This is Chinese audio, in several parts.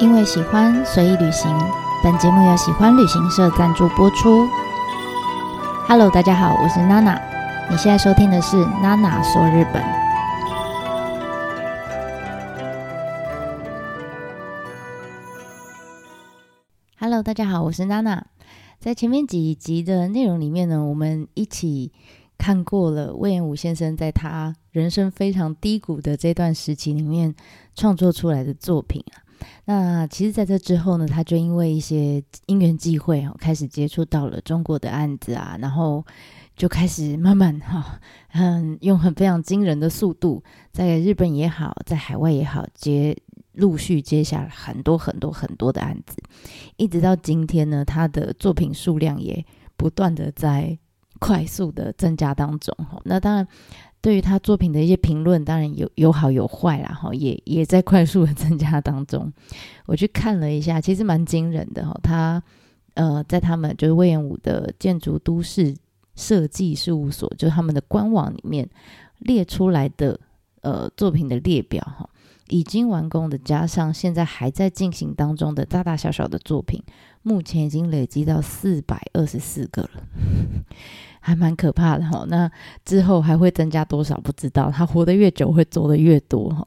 因为喜欢，随意旅行。本节目由喜欢旅行社赞助播出。Hello，大家好，我是娜娜。你现在收听的是娜娜说日本。Hello，大家好，我是娜娜。在前面几集的内容里面呢，我们一起看过了隈研吾先生在他人生非常低谷的这段时期里面创作出来的作品啊。那其实，在这之后呢，他就因为一些因缘际会哦，开始接触到了中国的案子啊，然后就开始慢慢哈，嗯，用很非常惊人的速度，在日本也好，在海外也好，接陆续接下了很多很多很多的案子，一直到今天呢，他的作品数量也不断的在快速的增加当中。哈那当然。对于他作品的一些评论，当然有有好有坏啦，哈，也也在快速的增加当中。我去看了一下，其实蛮惊人的哈。他呃，在他们就是隈研吾的建筑都市设计事务所，就是他们的官网里面列出来的呃作品的列表哈，已经完工的加上现在还在进行当中的大大小小的作品，目前已经累积到四百二十四个了。还蛮可怕的哈，那之后还会增加多少不知道。他活得越久，会做得越多哈。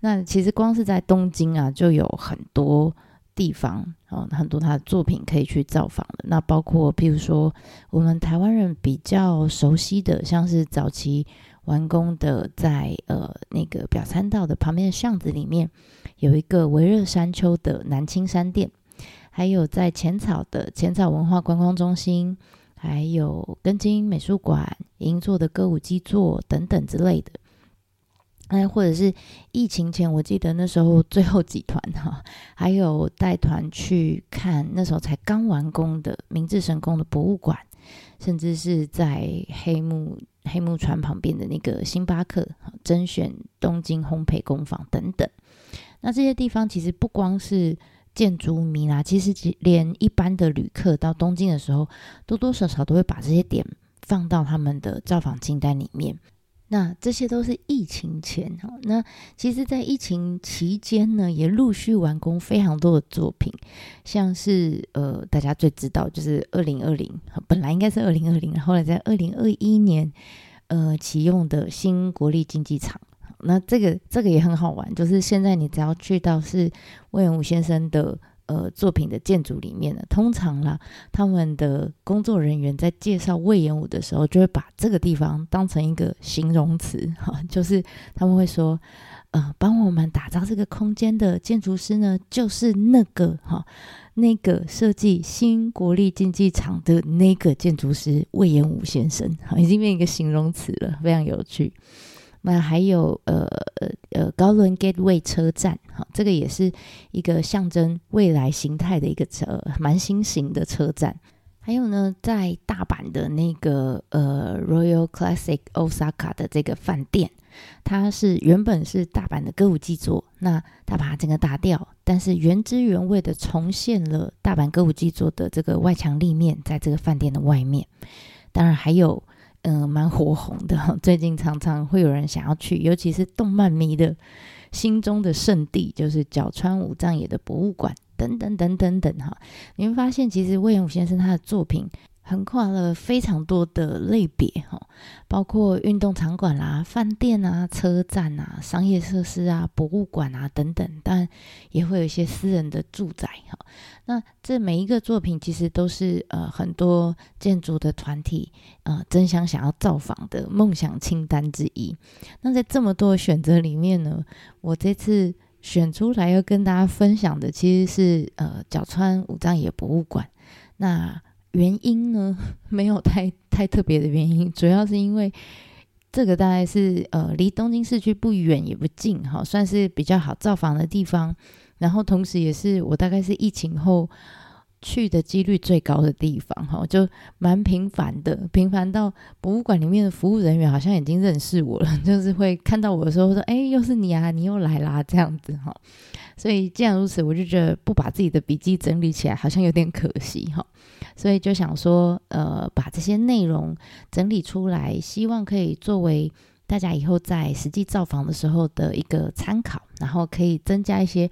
那其实光是在东京啊，就有很多地方啊，很多他的作品可以去造访的。那包括譬如说，我们台湾人比较熟悉的，像是早期完工的在，呃那个表参道的旁边的巷子里面，有一个微热山丘的南青山店，还有在浅草的浅草文化观光中心。还有根津美术馆、银座的歌舞伎座等等之类的，哎，或者是疫情前，我记得那时候最后几团哈，还有带团去看那时候才刚完工的明治神宫的博物馆，甚至是在黑木黑木川旁边的那个星巴克甄选东京烘焙工坊等等，那这些地方其实不光是。建筑迷啦，其实连一般的旅客到东京的时候，多多少少都会把这些点放到他们的造访清单里面。那这些都是疫情前哈。那其实，在疫情期间呢，也陆续完工非常多的作品，像是呃，大家最知道就是二零二零，本来应该是二零二零，后来在二零二一年呃启用的新国立竞技场。那这个这个也很好玩，就是现在你只要去到是魏延武先生的呃作品的建筑里面呢，通常啦，他们的工作人员在介绍魏延武的时候，就会把这个地方当成一个形容词哈，就是他们会说，呃，帮我们打造这个空间的建筑师呢，就是那个哈，那个设计新国立竞技场的那个建筑师魏延武先生，哈，已经变一个形容词了，非常有趣。那还有呃呃高轮 Gateway 车站，哈，这个也是一个象征未来形态的一个车，蛮新型的车站。还有呢，在大阪的那个呃 Royal Classic Osaka 的这个饭店，它是原本是大阪的歌舞伎座，那它把它整个打掉，但是原汁原味的重现了大阪歌舞伎座的这个外墙立面，在这个饭店的外面。当然还有。嗯，蛮火红的。最近常常会有人想要去，尤其是动漫迷的心中的圣地，就是角川武藏野的博物馆等等等等等哈。你会发现，其实隈研吾先生他的作品。横跨了非常多的类别哈，包括运动场馆啦、饭店啊、车站啊、商业设施啊、博物馆啊等等，当然也会有一些私人的住宅哈。那这每一个作品其实都是呃很多建筑的团体呃争相想要造访的梦想清单之一。那在这么多选择里面呢，我这次选出来要跟大家分享的其实是呃角川五藏野博物馆。那原因呢，没有太太特别的原因，主要是因为这个大概是呃离东京市区不远也不近哈，算是比较好造访的地方。然后同时也是我大概是疫情后去的几率最高的地方哈，就蛮频繁的，频繁到博物馆里面的服务人员好像已经认识我了，就是会看到我的时候说：“哎，又是你啊，你又来啦。”这样子哈。所以既然如此，我就觉得不把自己的笔记整理起来好像有点可惜哈。所以就想说，呃，把这些内容整理出来，希望可以作为大家以后在实际造访的时候的一个参考，然后可以增加一些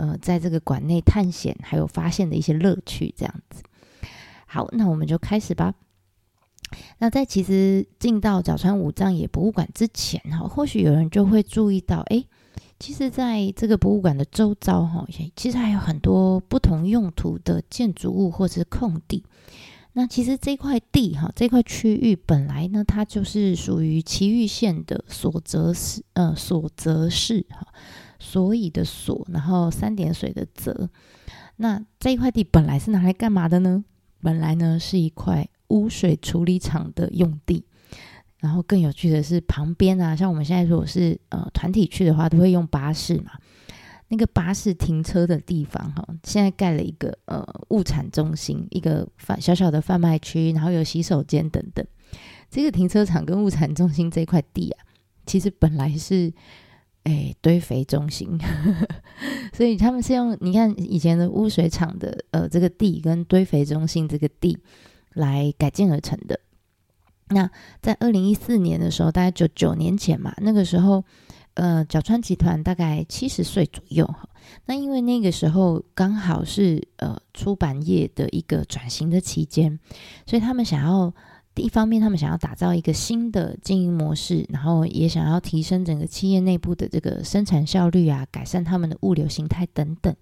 呃，在这个馆内探险还有发现的一些乐趣，这样子。好，那我们就开始吧。那在其实进到角川武藏野博物馆之前，哈，或许有人就会注意到，哎，其实在这个博物馆的周遭，哈，其实还有很多不同用途的建筑物或者是空地。那其实这块地哈，这块区域本来呢，它就是属于埼玉县的所泽市，呃，所泽市哈，所以的所，然后三点水的泽。那这一块地本来是拿来干嘛的呢？本来呢是一块污水处理厂的用地。然后更有趣的是，旁边啊，像我们现在如果是呃团体去的话，都会用巴士嘛。那个巴士停车的地方，哈，现在盖了一个呃物产中心，一个贩小小的贩卖区，然后有洗手间等等。这个停车场跟物产中心这块地啊，其实本来是诶堆肥中心，所以他们是用你看以前的污水厂的呃这个地跟堆肥中心这个地来改建而成的。那在二零一四年的时候，大概九九年前嘛，那个时候。呃，角川集团大概七十岁左右哈。那因为那个时候刚好是呃出版业的一个转型的期间，所以他们想要一方面，他们想要打造一个新的经营模式，然后也想要提升整个企业内部的这个生产效率啊，改善他们的物流形态等等。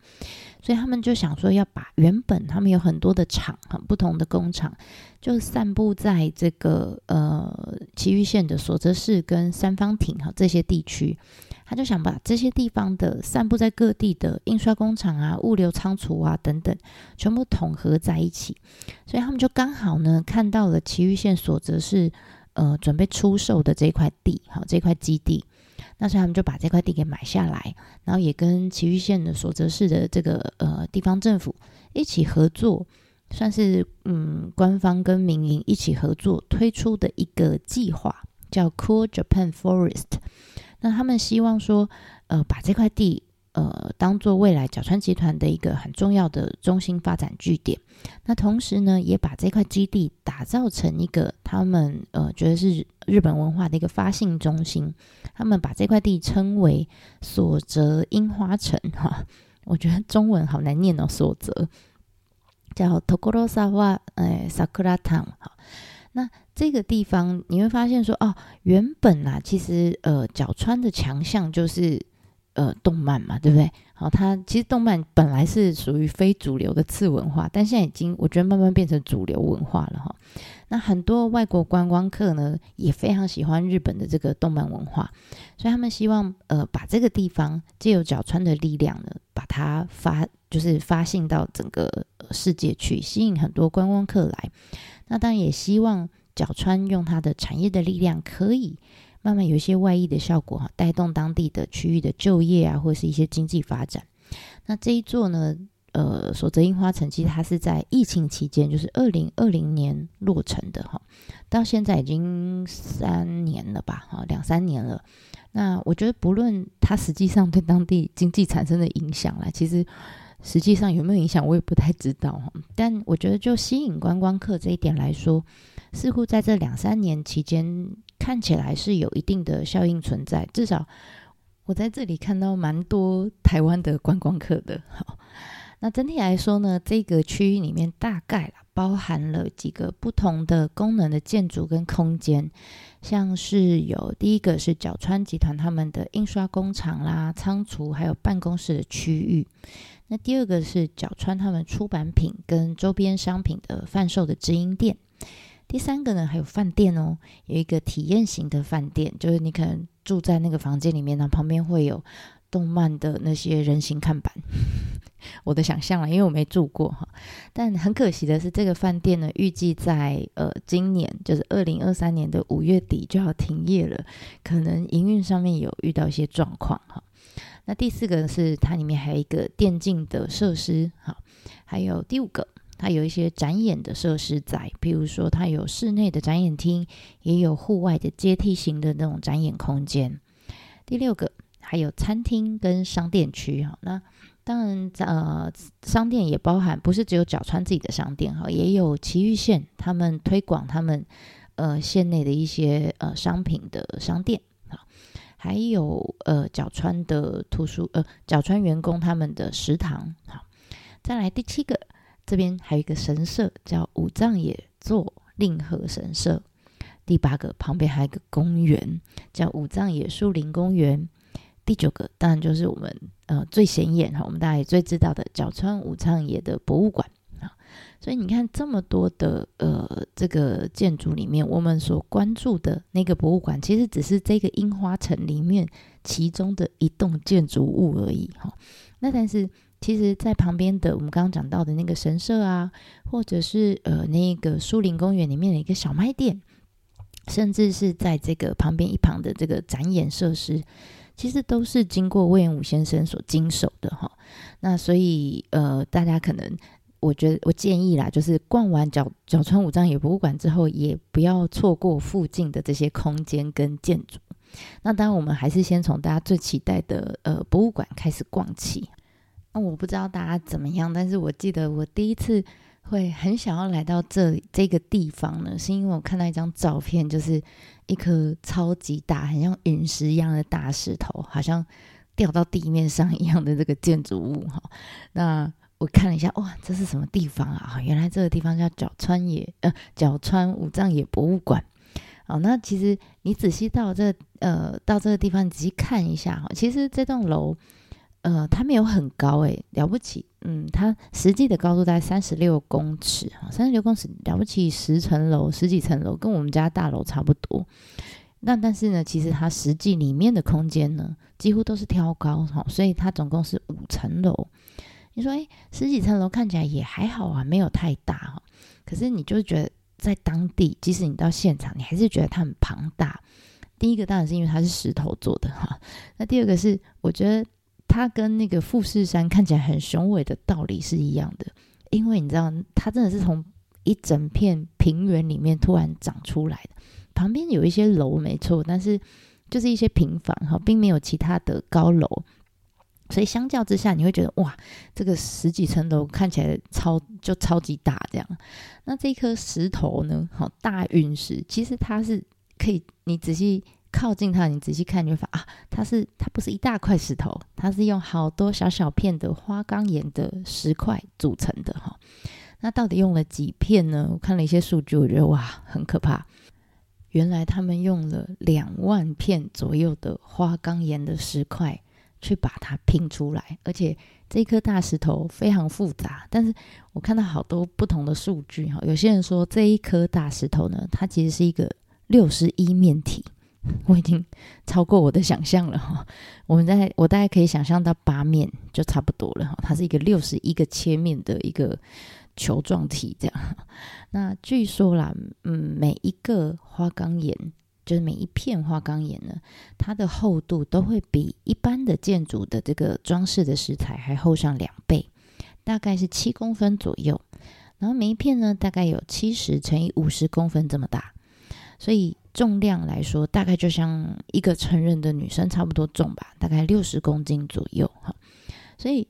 所以他们就想说，要把原本他们有很多的厂，很不同的工厂，就散布在这个呃埼玉县的所泽市跟三方町哈这些地区。他就想把这些地方的散布在各地的印刷工厂啊、物流仓储啊等等，全部统合在一起。所以他们就刚好呢看到了埼玉县所泽市呃准备出售的这块地，好这块基地。那所以他们就把这块地给买下来，然后也跟埼玉县的所泽市的这个呃地方政府一起合作，算是嗯官方跟民营一起合作推出的一个计划，叫 Cool Japan Forest。那他们希望说，呃，把这块地。呃，当做未来角川集团的一个很重要的中心发展据点，那同时呢，也把这块基地打造成一个他们呃觉得是日本文化的一个发信中心。他们把这块地称为所泽樱花城哈，我觉得中文好难念哦，所泽叫 Tokorozawa 呃 Sakura Town 哈。那这个地方你会发现说，哦，原本啊，其实呃角川的强项就是。呃，动漫嘛，对不对？好，它其实动漫本来是属于非主流的次文化，但现在已经我觉得慢慢变成主流文化了哈。那很多外国观光客呢，也非常喜欢日本的这个动漫文化，所以他们希望呃把这个地方借由角川的力量呢，把它发就是发信到整个世界去，吸引很多观光客来。那当然也希望角川用它的产业的力量可以。慢慢有一些外溢的效果哈，带动当地的区域的就业啊，或是一些经济发展。那这一座呢，呃，所泽樱花城其实它是在疫情期间，就是二零二零年落成的哈，到现在已经三年了吧，哈，两三年了。那我觉得不论它实际上对当地经济产生的影响啦，其实实际上有没有影响，我也不太知道哈。但我觉得就吸引观光客这一点来说，似乎在这两三年期间。看起来是有一定的效应存在，至少我在这里看到蛮多台湾的观光客的。好，那整体来说呢，这个区域里面大概包含了几个不同的功能的建筑跟空间，像是有第一个是角川集团他们的印刷工厂啦、仓储还有办公室的区域，那第二个是角川他们出版品跟周边商品的贩售的直营店。第三个呢，还有饭店哦，有一个体验型的饭店，就是你可能住在那个房间里面呢，旁边会有动漫的那些人形看板。我的想象了，因为我没住过哈，但很可惜的是，这个饭店呢，预计在呃今年，就是二零二三年的五月底就要停业了，可能营运上面有遇到一些状况哈。那第四个是它里面还有一个电竞的设施，好，还有第五个。它有一些展演的设施在，比如说它有室内的展演厅，也有户外的阶梯型的那种展演空间。第六个还有餐厅跟商店区哈，那当然呃商店也包含，不是只有角川自己的商店哈，也有埼玉县他们推广他们呃县内的一些呃商品的商店。还有呃角川的图书呃角川员工他们的食堂。好，再来第七个，这边还有一个神社叫武藏野座令和神社。第八个，旁边还有一个公园叫武藏野树林公园。第九个，当然就是我们呃最显眼哈，我们大家也最知道的角川武藏野的博物馆啊。所以你看这么多的呃这个建筑里面，我们所关注的那个博物馆，其实只是这个樱花城里面其中的一栋建筑物而已哈。那但是其实，在旁边的我们刚刚讲到的那个神社啊，或者是呃那个树林公园里面的一个小卖店，甚至是在这个旁边一旁的这个展演设施。其实都是经过隈研吾先生所经手的哈，那所以呃，大家可能我觉得我建议啦，就是逛完角角川武藏野博物馆之后，也不要错过附近的这些空间跟建筑。那当然，我们还是先从大家最期待的呃博物馆开始逛起。我不知道大家怎么样，但是我记得我第一次。会很想要来到这里这个地方呢，是因为我看到一张照片，就是一颗超级大，很像陨石一样的大石头，好像掉到地面上一样的这个建筑物哈。那我看了一下，哇，这是什么地方啊？原来这个地方叫角川野呃角川武藏野博物馆。好，那其实你仔细到这呃到这个地方，你仔细看一下哈，其实这栋楼。呃，它没有很高诶，了不起，嗯，它实际的高度大概三十六公尺，三十六公尺了不起，十层楼，十几层楼，跟我们家大楼差不多。那但是呢，其实它实际里面的空间呢，几乎都是挑高哈，所以它总共是五层楼。你说，诶，十几层楼看起来也还好啊，没有太大哈。可是你就觉得在当地，即使你到现场，你还是觉得它很庞大。第一个当然是因为它是石头做的哈，那第二个是我觉得。它跟那个富士山看起来很雄伟的道理是一样的，因为你知道，它真的是从一整片平原里面突然长出来的。旁边有一些楼，没错，但是就是一些平房哈，并没有其他的高楼，所以相较之下，你会觉得哇，这个十几层楼看起来超就超级大这样。那这颗石头呢，好大陨石，其实它是可以，你仔细。靠近它，你仔细看，你会发啊，它是它不是一大块石头，它是用好多小小片的花岗岩的石块组成的哈。那到底用了几片呢？我看了一些数据，我觉得哇，很可怕。原来他们用了两万片左右的花岗岩的石块去把它拼出来，而且这一颗大石头非常复杂。但是我看到好多不同的数据哈，有些人说这一颗大石头呢，它其实是一个六十一面体。我已经超过我的想象了哈，我们在我大概可以想象到八面就差不多了哈，它是一个六十一个切面的一个球状体这样。那据说啦，嗯，每一个花岗岩，就是每一片花岗岩呢，它的厚度都会比一般的建筑的这个装饰的石材还厚上两倍，大概是七公分左右。然后每一片呢，大概有七十乘以五十公分这么大，所以。重量来说，大概就像一个成人的女生差不多重吧，大概六十公斤左右哈。所以，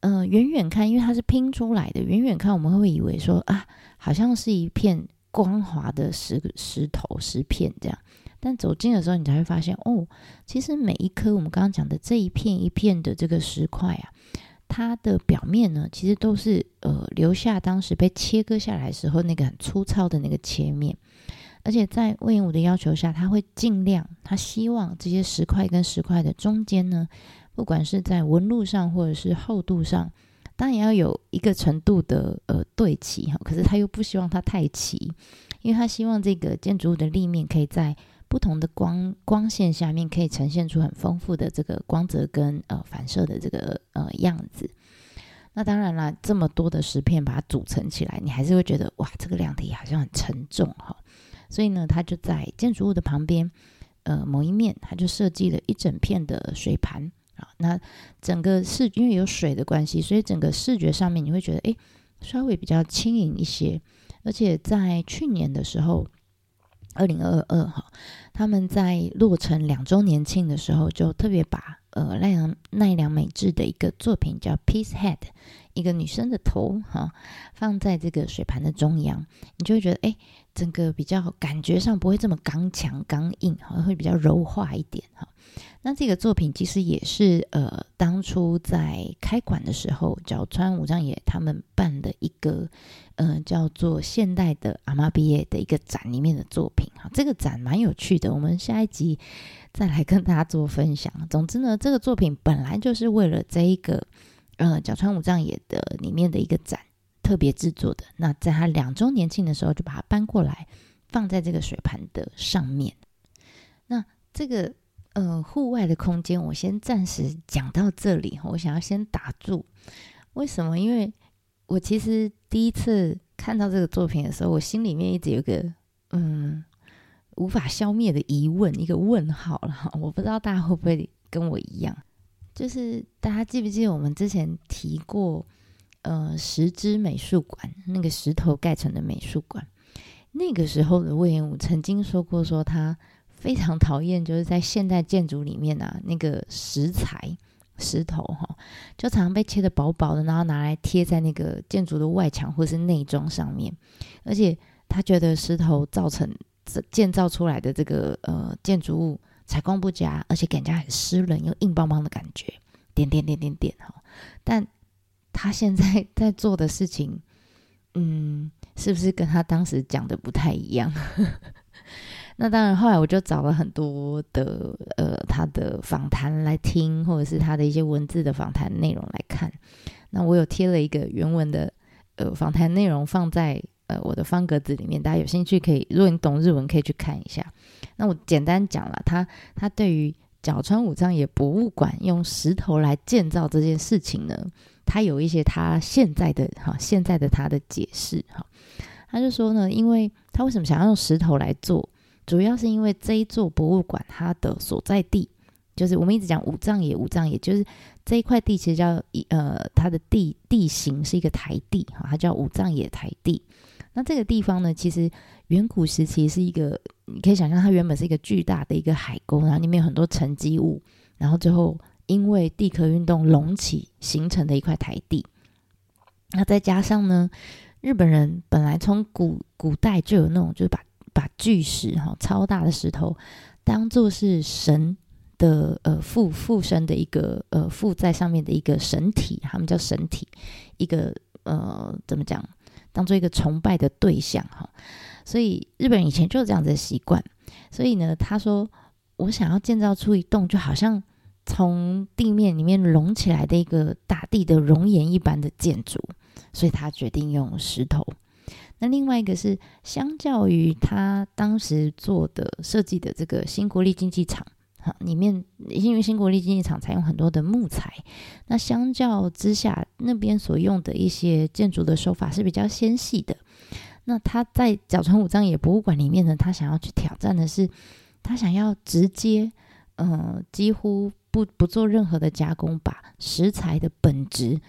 呃，远远看，因为它是拼出来的，远远看我们会以为说啊，好像是一片光滑的石石头石片这样。但走近的时候，你才会发现哦，其实每一颗我们刚刚讲的这一片一片的这个石块啊，它的表面呢，其实都是呃留下当时被切割下来时候那个很粗糙的那个切面。而且在隈研吾的要求下，他会尽量，他希望这些石块跟石块的中间呢，不管是在纹路上或者是厚度上，当然要有一个程度的呃对齐哈。可是他又不希望它太齐，因为他希望这个建筑物的立面可以在不同的光光线下面，可以呈现出很丰富的这个光泽跟呃反射的这个呃样子。那当然啦，这么多的石片把它组成起来，你还是会觉得哇，这个量体好像很沉重哈。所以呢，他就在建筑物的旁边，呃，某一面，他就设计了一整片的水盘啊。那整个视，因为有水的关系，所以整个视觉上面你会觉得，哎，稍微比较轻盈一些。而且在去年的时候，二零二二哈，他们在落成两周年庆的时候，就特别把呃奈良奈良美智的一个作品叫《Peace Head》，一个女生的头哈，放在这个水盘的中央，你就会觉得，哎。整个比较感觉上不会这么刚强刚硬，好像会比较柔化一点哈。那这个作品其实也是呃，当初在开馆的时候，角川武藏野他们办的一个呃叫做现代的阿玛比亚的一个展里面的作品哈。这个展蛮有趣的，我们下一集再来跟大家做分享。总之呢，这个作品本来就是为了这一个呃角川武藏野的里面的一个展特别制作的。那在他两周年庆的时候，就把它搬过来放在这个水盘的上面。那这个。呃，户外的空间，我先暂时讲到这里。我想要先打住，为什么？因为我其实第一次看到这个作品的时候，我心里面一直有个嗯无法消灭的疑问，一个问号了。我不知道大家会不会跟我一样，就是大家记不记得我们之前提过，呃，石之美术馆那个石头盖成的美术馆，那个时候的魏延武曾经说过，说他。非常讨厌，就是在现代建筑里面啊，那个石材石头哈，就常常被切得薄薄的，然后拿来贴在那个建筑的外墙或是内装上面。而且他觉得石头造成建造出来的这个呃建筑物采光不佳，而且给人家很湿冷又硬邦邦的感觉。点点点点点哈，但他现在 在做的事情，嗯，是不是跟他当时讲的不太一样？那当然，后来我就找了很多的呃他的访谈来听，或者是他的一些文字的访谈内容来看。那我有贴了一个原文的呃访谈内容放在呃我的方格子里面，大家有兴趣可以，如果你懂日文可以去看一下。那我简单讲了，他他对于角川武藏野博物馆用石头来建造这件事情呢，他有一些他现在的哈现在的他的解释哈，他就说呢，因为他为什么想要用石头来做？主要是因为这一座博物馆，它的所在地就是我们一直讲五藏野，五藏野就是这一块地，其实叫呃，它的地地形是一个台地哈，它叫五藏野台地。那这个地方呢，其实远古时期是一个，你可以想象它原本是一个巨大的一个海沟，然后里面有很多沉积物，然后最后因为地壳运动隆起形成的一块台地。那再加上呢，日本人本来从古古代就有那种，就是把把巨石哈超大的石头当做是神的呃附附身的一个呃附在上面的一个神体，他们叫神体，一个呃怎么讲，当做一个崇拜的对象哈。所以日本人以前就有这样子的习惯。所以呢，他说我想要建造出一栋就好像从地面里面隆起来的一个大地的熔岩一般的建筑，所以他决定用石头。那另外一个是，相较于他当时做的设计的这个新国立竞技场，哈，里面因为新国立竞技场采用很多的木材，那相较之下，那边所用的一些建筑的手法是比较纤细的。那他在角川武藏野博物馆里面呢，他想要去挑战的是，他想要直接，呃，几乎不不做任何的加工，把石材的本质。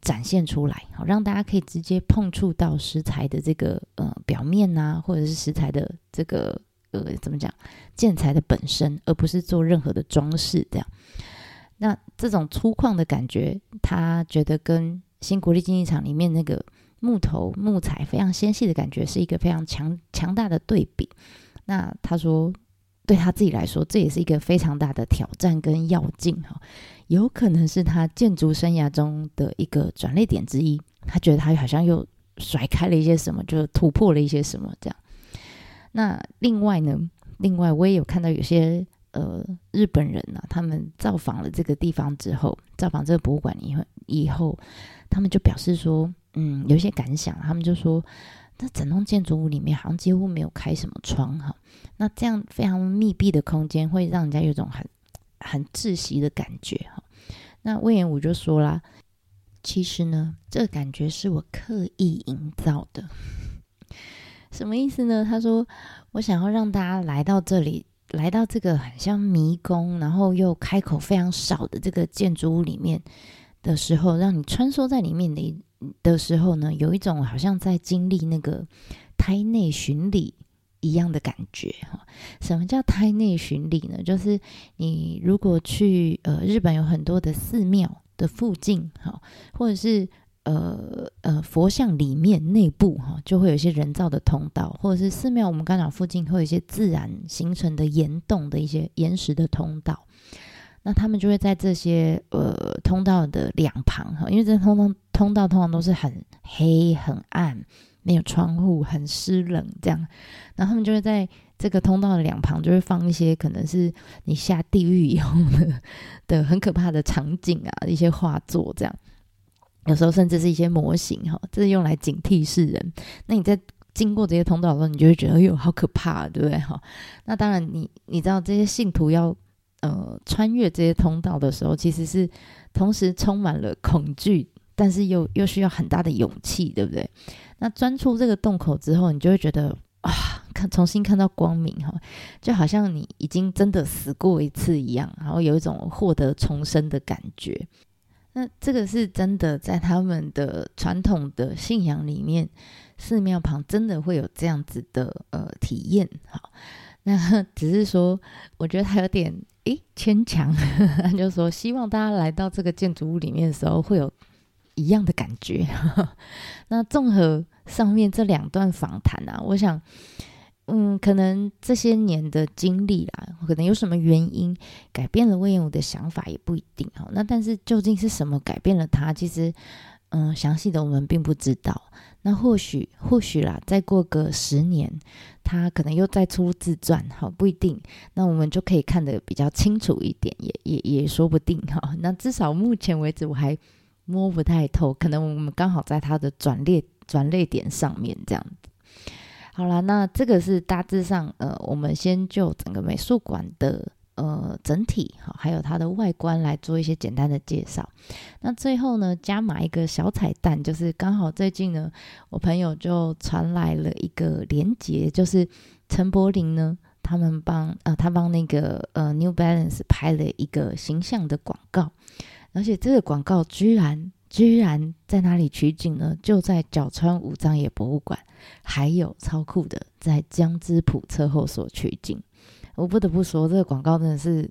展现出来，好让大家可以直接碰触到石材的这个呃表面呐、或者是石材的这个呃怎么讲建材的本身，而不是做任何的装饰这样。那这种粗犷的感觉，他觉得跟新国立竞技场里面那个木头木材非常纤细的感觉是一个非常强强大的对比。那他说，对他自己来说，这也是一个非常大的挑战跟要进哈。有可能是他建筑生涯中的一个转捩点之一，他觉得他好像又甩开了一些什么，就突破了一些什么这样。那另外呢，另外我也有看到有些呃日本人啊，他们造访了这个地方之后，造访这个博物馆以后，以后他们就表示说，嗯，有一些感想，他们就说，那整栋建筑物里面好像几乎没有开什么窗哈，那这样非常密闭的空间会让人家有种很。很窒息的感觉哈，那魏延武就说啦，其实呢，这感觉是我刻意营造的。什么意思呢？他说，我想要让大家来到这里，来到这个很像迷宫，然后又开口非常少的这个建筑物里面的时候，让你穿梭在里面的一的时候呢，有一种好像在经历那个胎内巡礼。一样的感觉哈，什么叫胎内巡礼呢？就是你如果去呃日本有很多的寺庙的附近哈，或者是呃呃佛像里面内部哈，就会有一些人造的通道，或者是寺庙我们刚讲附近会有一些自然形成的岩洞的一些岩石的通道。那他们就会在这些呃通道的两旁哈，因为这通通通道通常都是很黑很暗，没有窗户，很湿冷这样。然后他们就会在这个通道的两旁，就会放一些可能是你下地狱以后的的很可怕的场景啊，一些画作这样。有时候甚至是一些模型哈，这是用来警惕世人。那你在经过这些通道的时候，你就会觉得哎呦好可怕，对不对哈？那当然，你你知道这些信徒要呃穿越这些通道的时候，其实是同时充满了恐惧，但是又又需要很大的勇气，对不对？那钻出这个洞口之后，你就会觉得啊，看重新看到光明哈，就好像你已经真的死过一次一样，然后有一种获得重生的感觉。那这个是真的，在他们的传统的信仰里面，寺庙旁真的会有这样子的呃体验。好，那只是说，我觉得他有点诶牵强，他就说希望大家来到这个建筑物里面的时候，会有一样的感觉。那综合上面这两段访谈啊，我想。嗯，可能这些年的经历啦，可能有什么原因改变了隈研吾的想法也不一定哈。那但是究竟是什么改变了他？其实，嗯，详细的我们并不知道。那或许或许啦，再过个十年，他可能又再出自传，哈，不一定。那我们就可以看得比较清楚一点，也也也说不定哈。那至少目前为止，我还摸不太透，可能我们刚好在他的转捩转捩点上面这样子。好啦，那这个是大致上，呃，我们先就整个美术馆的呃整体，好，还有它的外观来做一些简单的介绍。那最后呢，加码一个小彩蛋，就是刚好最近呢，我朋友就传来了一个连结，就是陈柏霖呢，他们帮呃他帮那个呃 New Balance 拍了一个形象的广告，而且这个广告居然。居然在哪里取景呢？就在角川武藏野博物馆，还有超酷的在江之浦车后所取景。我不得不说，这个广告真的是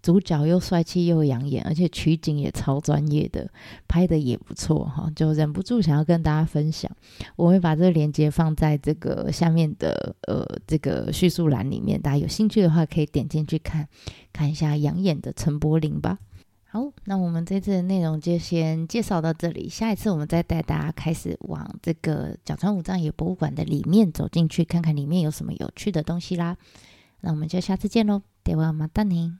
主角又帅气又养眼，而且取景也超专业的，拍的也不错哈，就忍不住想要跟大家分享。我会把这个链接放在这个下面的呃这个叙述栏里面，大家有兴趣的话可以点进去看看一下养眼的陈柏霖吧。好，那我们这次的内容就先介绍到这里。下一次我们再带大家开始往这个角川武藏野博物馆的里面走进去，看看里面有什么有趣的东西啦。那我们就下次见喽，ではまたね。